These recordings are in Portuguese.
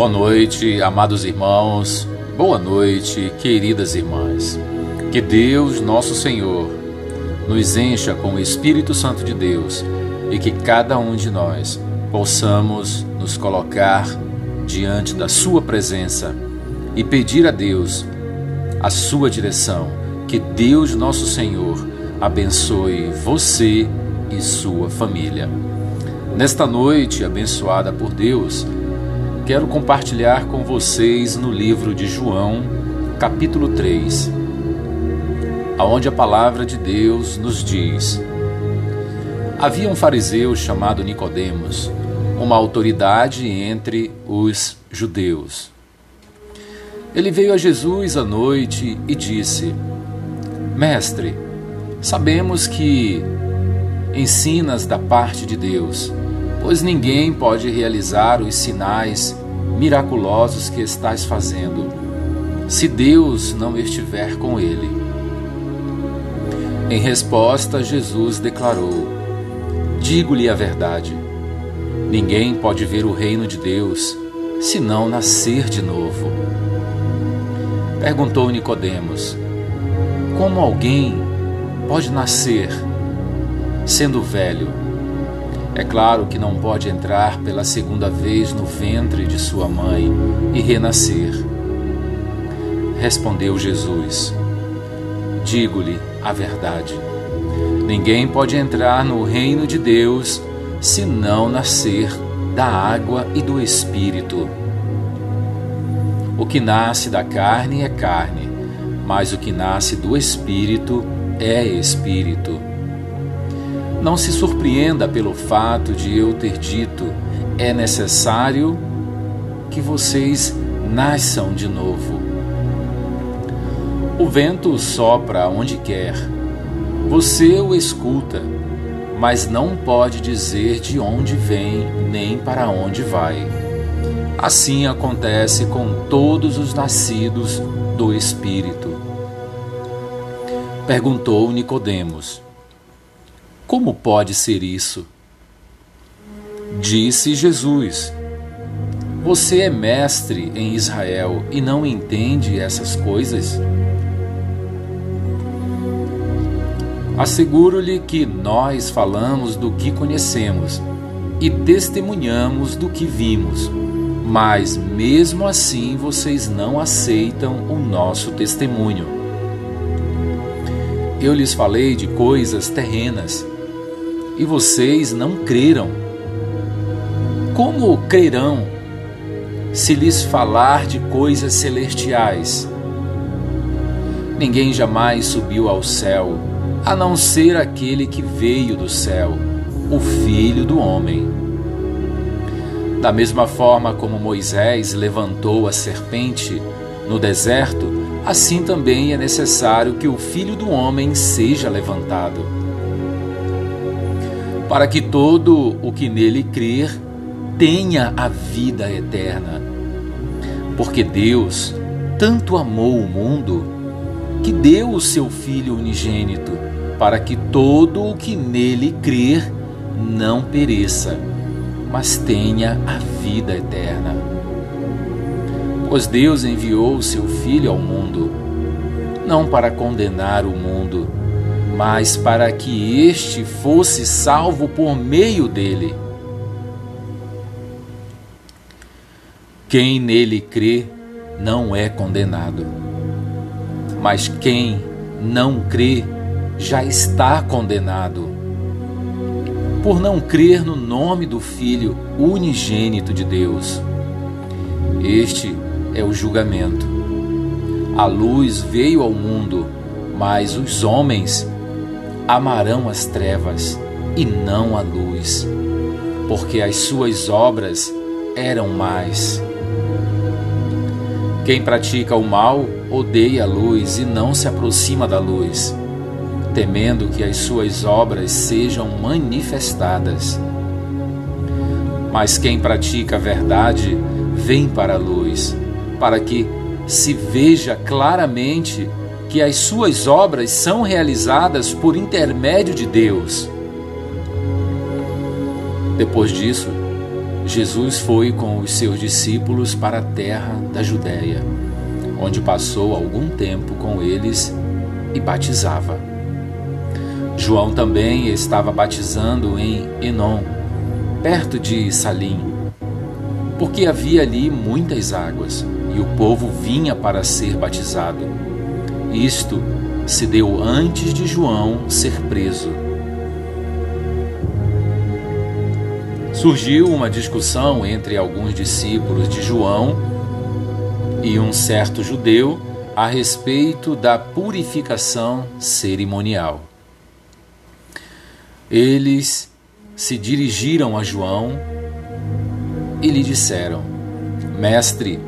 Boa noite, amados irmãos. Boa noite, queridas irmãs. Que Deus, nosso Senhor, nos encha com o Espírito Santo de Deus e que cada um de nós possamos nos colocar diante da Sua presença e pedir a Deus a Sua direção. Que Deus, nosso Senhor, abençoe você e sua família. Nesta noite abençoada por Deus, quero compartilhar com vocês no livro de João, capítulo 3, aonde a palavra de Deus nos diz: Havia um fariseu chamado Nicodemos, uma autoridade entre os judeus. Ele veio a Jesus à noite e disse: Mestre, sabemos que ensinas da parte de Deus, pois ninguém pode realizar os sinais miraculosos que estás fazendo, se Deus não estiver com ele. Em resposta, Jesus declarou: Digo-lhe a verdade. Ninguém pode ver o reino de Deus se não nascer de novo. Perguntou Nicodemos: Como alguém pode nascer sendo velho? É claro que não pode entrar pela segunda vez no ventre de sua mãe e renascer. Respondeu Jesus: Digo-lhe a verdade. Ninguém pode entrar no reino de Deus se não nascer da água e do espírito. O que nasce da carne é carne, mas o que nasce do espírito é espírito. Não se surpreenda pelo fato de eu ter dito: é necessário que vocês nasçam de novo. O vento sopra onde quer, você o escuta, mas não pode dizer de onde vem nem para onde vai. Assim acontece com todos os nascidos do Espírito. Perguntou Nicodemos: Como pode ser isso? Disse Jesus: Você é mestre em Israel e não entende essas coisas? Asseguro-lhe que nós falamos do que conhecemos e testemunhamos do que vimos, mas mesmo assim vocês não aceitam o nosso testemunho. Eu lhes falei de coisas terrenas e vocês não creram. Como crerão se lhes falar de coisas celestiais? Ninguém jamais subiu ao céu a não ser aquele que veio do céu, o Filho do Homem. Da mesma forma como Moisés levantou a serpente no deserto, assim também é necessário que o Filho do Homem seja levantado, para que todo o que nele crer tenha a vida eterna. Porque Deus tanto amou o mundo que deu o seu Filho unigênito para que todo o que nele crer não pereça, mas tenha a vida eterna. Pois Deus enviou o seu Filho ao mundo, não para condenar o mundo, mas para que este fosse salvo por meio dele. Quem nele crê não é condenado, mas quem não crê já está condenado por não crer no nome do Filho unigênito de Deus. Este é o julgamento. A luz veio ao mundo, mas os homens amarão as trevas e não a luz, porque as suas obras eram mais. Quem pratica o mal odeia a luz e não se aproxima da luz temendo que as suas obras sejam manifestadas. Mas quem pratica a verdade vem para a luz, para que se veja claramente que as suas obras são realizadas por intermédio de Deus. Depois disso, Jesus foi com os seus discípulos para a terra da Judéia, onde passou algum tempo com eles e batizava. João também estava batizando em Enon, perto de Salim, porque havia ali muitas águas e o povo vinha para ser batizado. Isto se deu antes de João ser preso. Surgiu uma discussão entre alguns discípulos de João e um certo judeu a respeito da purificação cerimonial. Eles se dirigiram a João e lhe disseram: Mestre,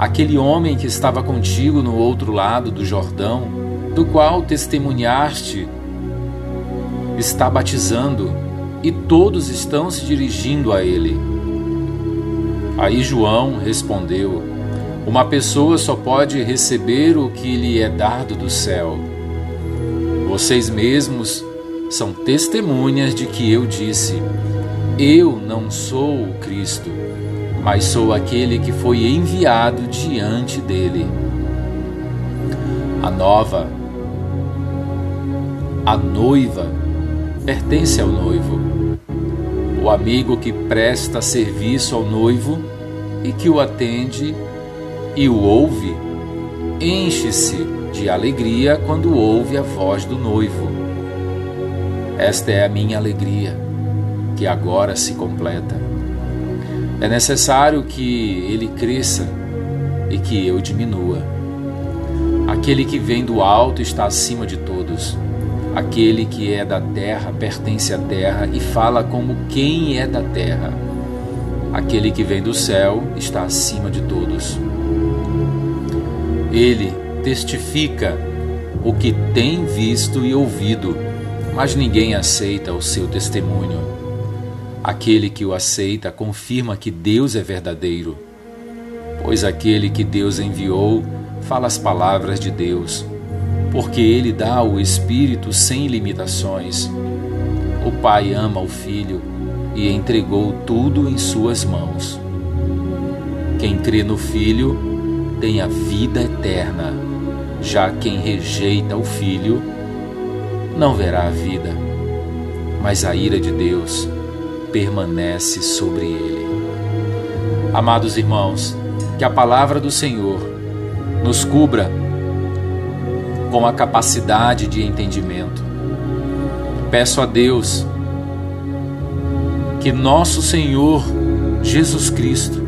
aquele homem que estava contigo no outro lado do Jordão, do qual testemunhaste, está batizando e todos estão se dirigindo a ele. Aí João respondeu: Uma pessoa só pode receber o que lhe é dado do céu. Vocês mesmos são testemunhas de que eu disse: Eu não sou o Cristo mas sou aquele que foi enviado diante dele. A nova, a noiva, pertence ao noivo. O amigo que presta serviço ao noivo e que o atende e o ouve, enche-se de alegria quando ouve a voz do noivo. Esta é a minha alegria, que agora se completa. É necessário que ele cresça e que eu diminua. Aquele que vem do alto está acima de todos. Aquele que é da terra pertence à terra e fala como quem é da terra. Aquele que vem do céu está acima de todos. Ele testifica o que tem visto e ouvido, mas ninguém aceita o seu testemunho. Aquele que o aceita confirma que Deus é verdadeiro, pois aquele que Deus enviou fala as palavras de Deus, porque ele dá o Espírito sem limitações. O Pai ama o Filho e entregou tudo em suas mãos. Quem crê no Filho tem a vida eterna, já quem rejeita o Filho não verá a vida, mas a ira de Deus permanece sobre ele. Amados irmãos, que a palavra do Senhor nos cubra com a capacidade de entendimento. Peço a Deus que nosso Senhor Jesus Cristo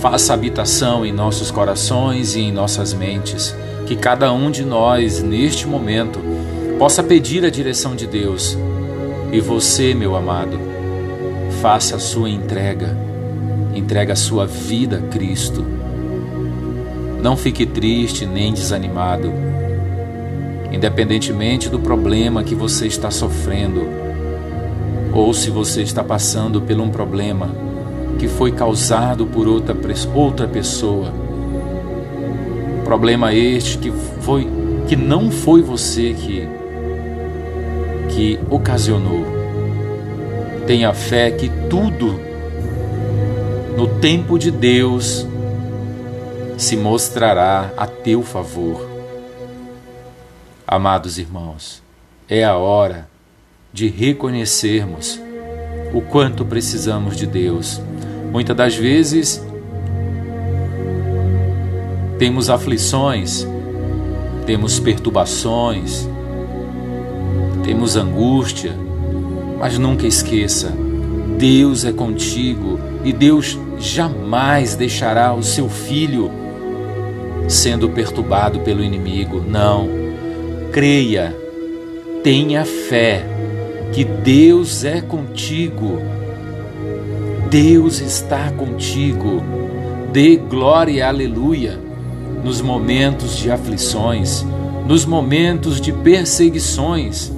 faça habitação em nossos corações e em nossas mentes, que cada um de nós, neste momento, possa pedir a direção de Deus. E você, meu amado, faça a sua entrega, entrega a sua vida a Cristo. Não fique triste nem desanimado, independentemente do problema que você está sofrendo, ou se você está passando por um problema que foi causado por outra, outra pessoa. Problema este que foi que não foi você que que ocasionou Tenha fé que tudo no tempo de Deus se mostrará a teu favor. Amados irmãos, é a hora de reconhecermos o quanto precisamos de Deus. Muitas das vezes temos aflições, temos perturbações, temos angústia, mas nunca esqueça: Deus é contigo e Deus jamais deixará o seu filho sendo perturbado pelo inimigo. Não. Creia, tenha fé que Deus é contigo. Deus está contigo. Dê glória e aleluia nos momentos de aflições, nos momentos de perseguições.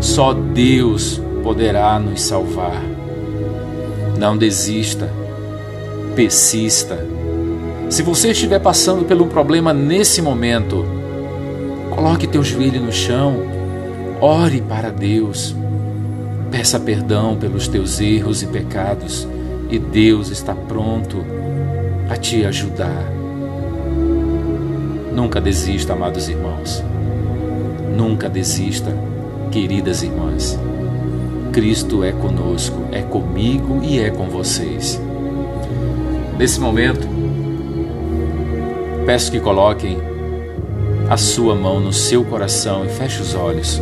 Só Deus poderá nos salvar. Não desista, persista. Se você estiver passando pelo problema nesse momento, coloque teu joelho no chão, ore para Deus, peça perdão pelos teus erros e pecados e Deus está pronto a te ajudar. Nunca desista, amados irmãos. Nunca desista, queridas irmãs. Cristo é conosco, é comigo e é com vocês. Nesse momento, peço que coloquem a sua mão no seu coração e feche os olhos.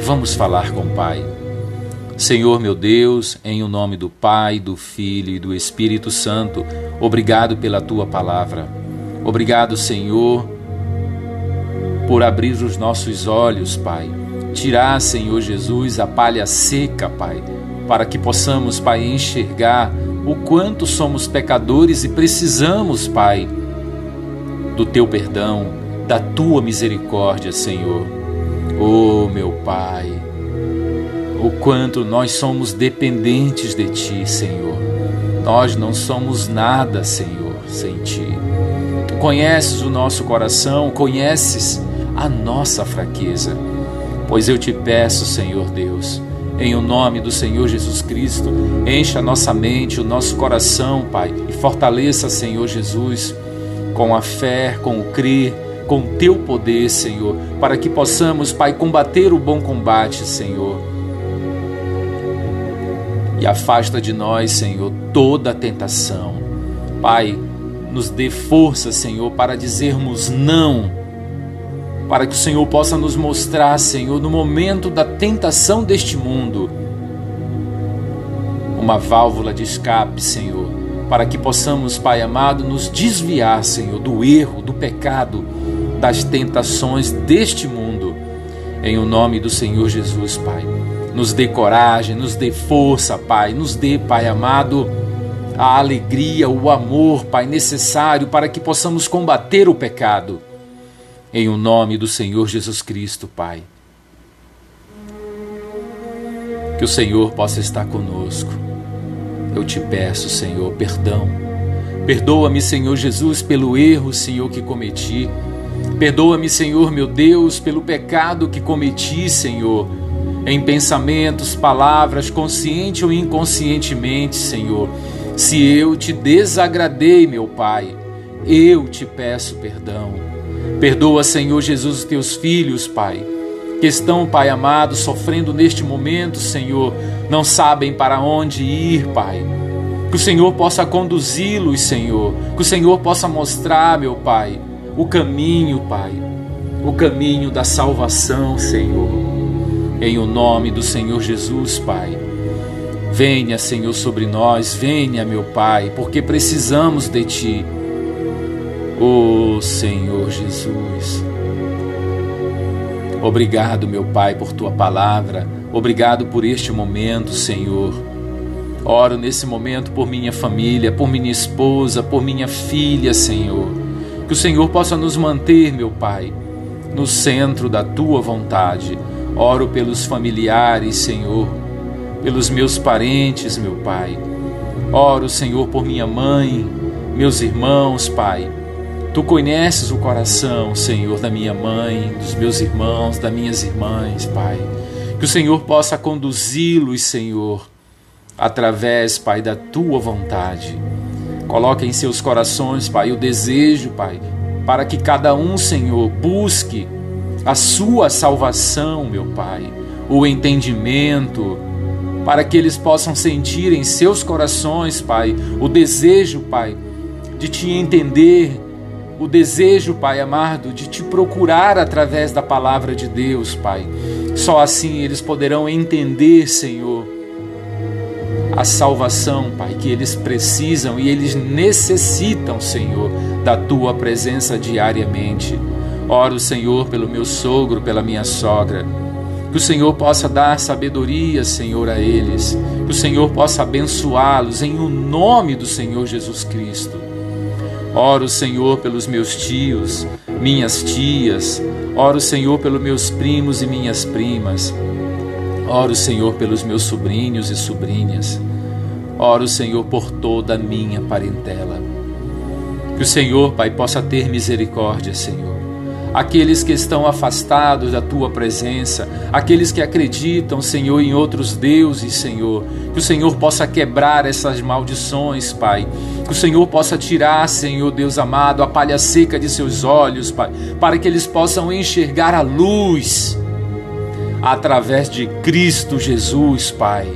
Vamos falar com o Pai. Senhor meu Deus, em o nome do Pai, do Filho e do Espírito Santo, obrigado pela tua palavra. Obrigado, Senhor, por abrir os nossos olhos, Pai. Tirar, Senhor Jesus, a palha seca, Pai, para que possamos, Pai, enxergar o quanto somos pecadores e precisamos, Pai, do teu perdão, da tua misericórdia, Senhor. Oh, meu Pai, o quanto nós somos dependentes de Ti, Senhor. Nós não somos nada, Senhor, sem Ti. Tu conheces o nosso coração, conheces a nossa fraqueza. Pois eu te peço, Senhor Deus, em o nome do Senhor Jesus Cristo, encha a nossa mente, o nosso coração, Pai, e fortaleça, Senhor Jesus, com a fé, com o crer, com o teu poder, Senhor, para que possamos, Pai, combater o bom combate, Senhor e afasta de nós, Senhor, toda a tentação. Pai, nos dê força, Senhor, para dizermos não, para que o Senhor possa nos mostrar, Senhor, no momento da tentação deste mundo, uma válvula de escape, Senhor, para que possamos, Pai amado, nos desviar, Senhor, do erro, do pecado, das tentações deste mundo. Em o nome do Senhor Jesus, Pai. Nos dê coragem, nos dê força, Pai. Nos dê, Pai amado, a alegria, o amor, Pai, necessário para que possamos combater o pecado. Em o nome do Senhor Jesus Cristo, Pai. Que o Senhor possa estar conosco. Eu te peço, Senhor, perdão. Perdoa-me, Senhor Jesus, pelo erro, Senhor, que cometi. Perdoa-me, Senhor, meu Deus, pelo pecado que cometi, Senhor em pensamentos, palavras, consciente ou inconscientemente, Senhor. Se eu te desagradei, meu Pai, eu te peço perdão. Perdoa, Senhor Jesus, os teus filhos, Pai, que estão, Pai amado, sofrendo neste momento, Senhor, não sabem para onde ir, Pai. Que o Senhor possa conduzi-los, Senhor. Que o Senhor possa mostrar, meu Pai, o caminho, Pai. O caminho da salvação, Senhor em o nome do Senhor Jesus, Pai. Venha, Senhor, sobre nós, venha, meu Pai, porque precisamos de Ti. Oh, Senhor Jesus. Obrigado, meu Pai, por Tua palavra. Obrigado por este momento, Senhor. Oro nesse momento por minha família, por minha esposa, por minha filha, Senhor. Que o Senhor possa nos manter, meu Pai, no centro da Tua vontade Oro pelos familiares, Senhor, pelos meus parentes, meu Pai. Oro, Senhor, por minha mãe, meus irmãos, Pai. Tu conheces o coração, Senhor, da minha mãe, dos meus irmãos, das minhas irmãs, Pai. Que o Senhor possa conduzi-los, Senhor, através, Pai, da tua vontade. Coloque em seus corações, Pai, o desejo, Pai, para que cada um, Senhor, busque a sua salvação, meu Pai, o entendimento, para que eles possam sentir em seus corações, Pai, o desejo, Pai, de te entender, o desejo, Pai amado, de te procurar através da palavra de Deus, Pai. Só assim eles poderão entender, Senhor, a salvação, Pai, que eles precisam e eles necessitam, Senhor, da tua presença diariamente. Oro, Senhor, pelo meu sogro, pela minha sogra. Que o Senhor possa dar sabedoria, Senhor, a eles. Que o Senhor possa abençoá-los em o nome do Senhor Jesus Cristo. Oro, Senhor, pelos meus tios, minhas tias. Oro, Senhor, pelos meus primos e minhas primas. Oro, Senhor, pelos meus sobrinhos e sobrinhas. Oro, Senhor, por toda a minha parentela. Que o Senhor, Pai, possa ter misericórdia, Senhor aqueles que estão afastados da tua presença, aqueles que acreditam, Senhor, em outros deuses, Senhor. Que o Senhor possa quebrar essas maldições, Pai. Que o Senhor possa tirar, Senhor Deus amado, a palha seca de seus olhos, Pai, para que eles possam enxergar a luz através de Cristo Jesus, Pai.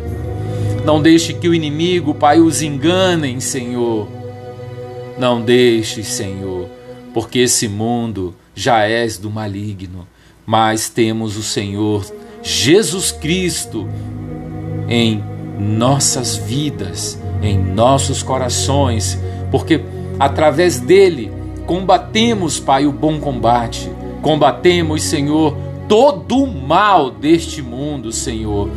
Não deixe que o inimigo, Pai, os engane, Senhor. Não deixe, Senhor, porque esse mundo já és do maligno, mas temos o Senhor Jesus Cristo em nossas vidas, em nossos corações, porque através dele combatemos, Pai, o bom combate. Combatemos, Senhor, todo o mal deste mundo, Senhor,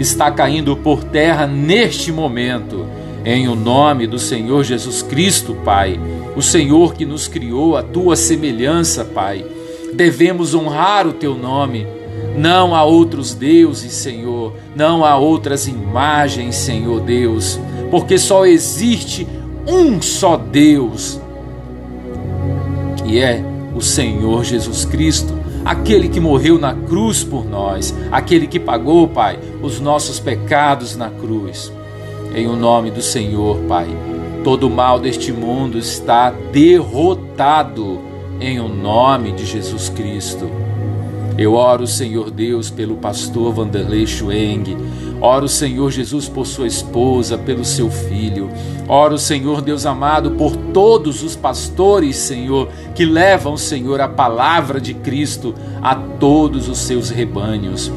está caindo por terra neste momento. Em o nome do Senhor Jesus Cristo, Pai, o Senhor que nos criou a tua semelhança, Pai. Devemos honrar o teu nome. Não há outros deuses, Senhor, não há outras imagens, Senhor Deus, porque só existe um só Deus, que é o Senhor Jesus Cristo, aquele que morreu na cruz por nós, aquele que pagou, Pai, os nossos pecados na cruz. Em o nome do Senhor, Pai, Todo o mal deste mundo está derrotado em o nome de Jesus Cristo. Eu oro, Senhor Deus, pelo pastor Vanderlei Schweng. Oro, Senhor Jesus, por sua esposa, pelo seu filho. Oro, Senhor Deus amado, por todos os pastores, Senhor, que levam, Senhor, a palavra de Cristo a todos os seus rebanhos.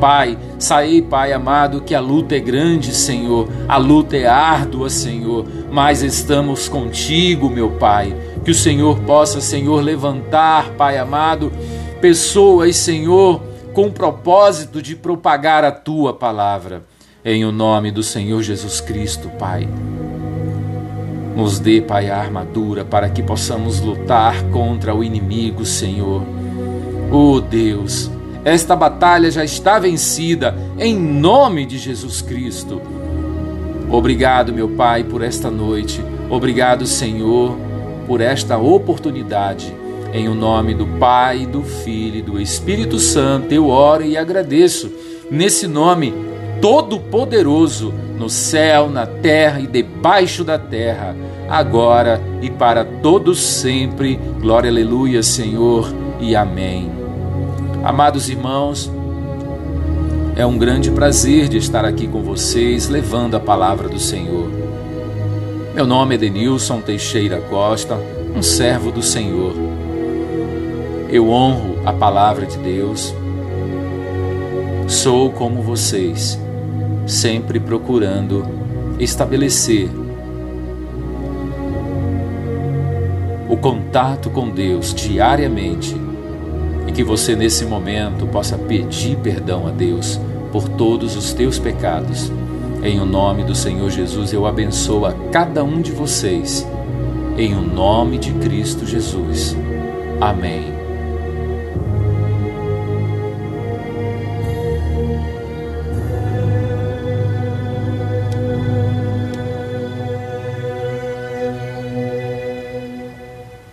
Pai, saí, Pai amado, que a luta é grande, Senhor, a luta é árdua, Senhor, mas estamos contigo, meu Pai. Que o Senhor possa, Senhor, levantar, Pai amado, pessoas, Senhor, com o propósito de propagar a tua palavra. Em o nome do Senhor Jesus Cristo, Pai. Nos dê, Pai, a armadura para que possamos lutar contra o inimigo, Senhor. Oh Deus, esta batalha já está vencida em nome de Jesus Cristo. Obrigado, meu Pai, por esta noite. Obrigado, Senhor, por esta oportunidade. Em o nome do Pai, do Filho e do Espírito Santo, eu oro e agradeço. Nesse nome todo-poderoso, no céu, na terra e debaixo da terra, agora e para todos sempre. Glória, aleluia, Senhor, e amém. Amados irmãos, é um grande prazer de estar aqui com vocês levando a palavra do Senhor. Meu nome é Denilson Teixeira Costa, um servo do Senhor. Eu honro a palavra de Deus. Sou como vocês, sempre procurando estabelecer o contato com Deus diariamente e que você nesse momento possa pedir perdão a Deus por todos os teus pecados. Em o nome do Senhor Jesus, eu abençoo a cada um de vocês. Em o nome de Cristo Jesus. Amém.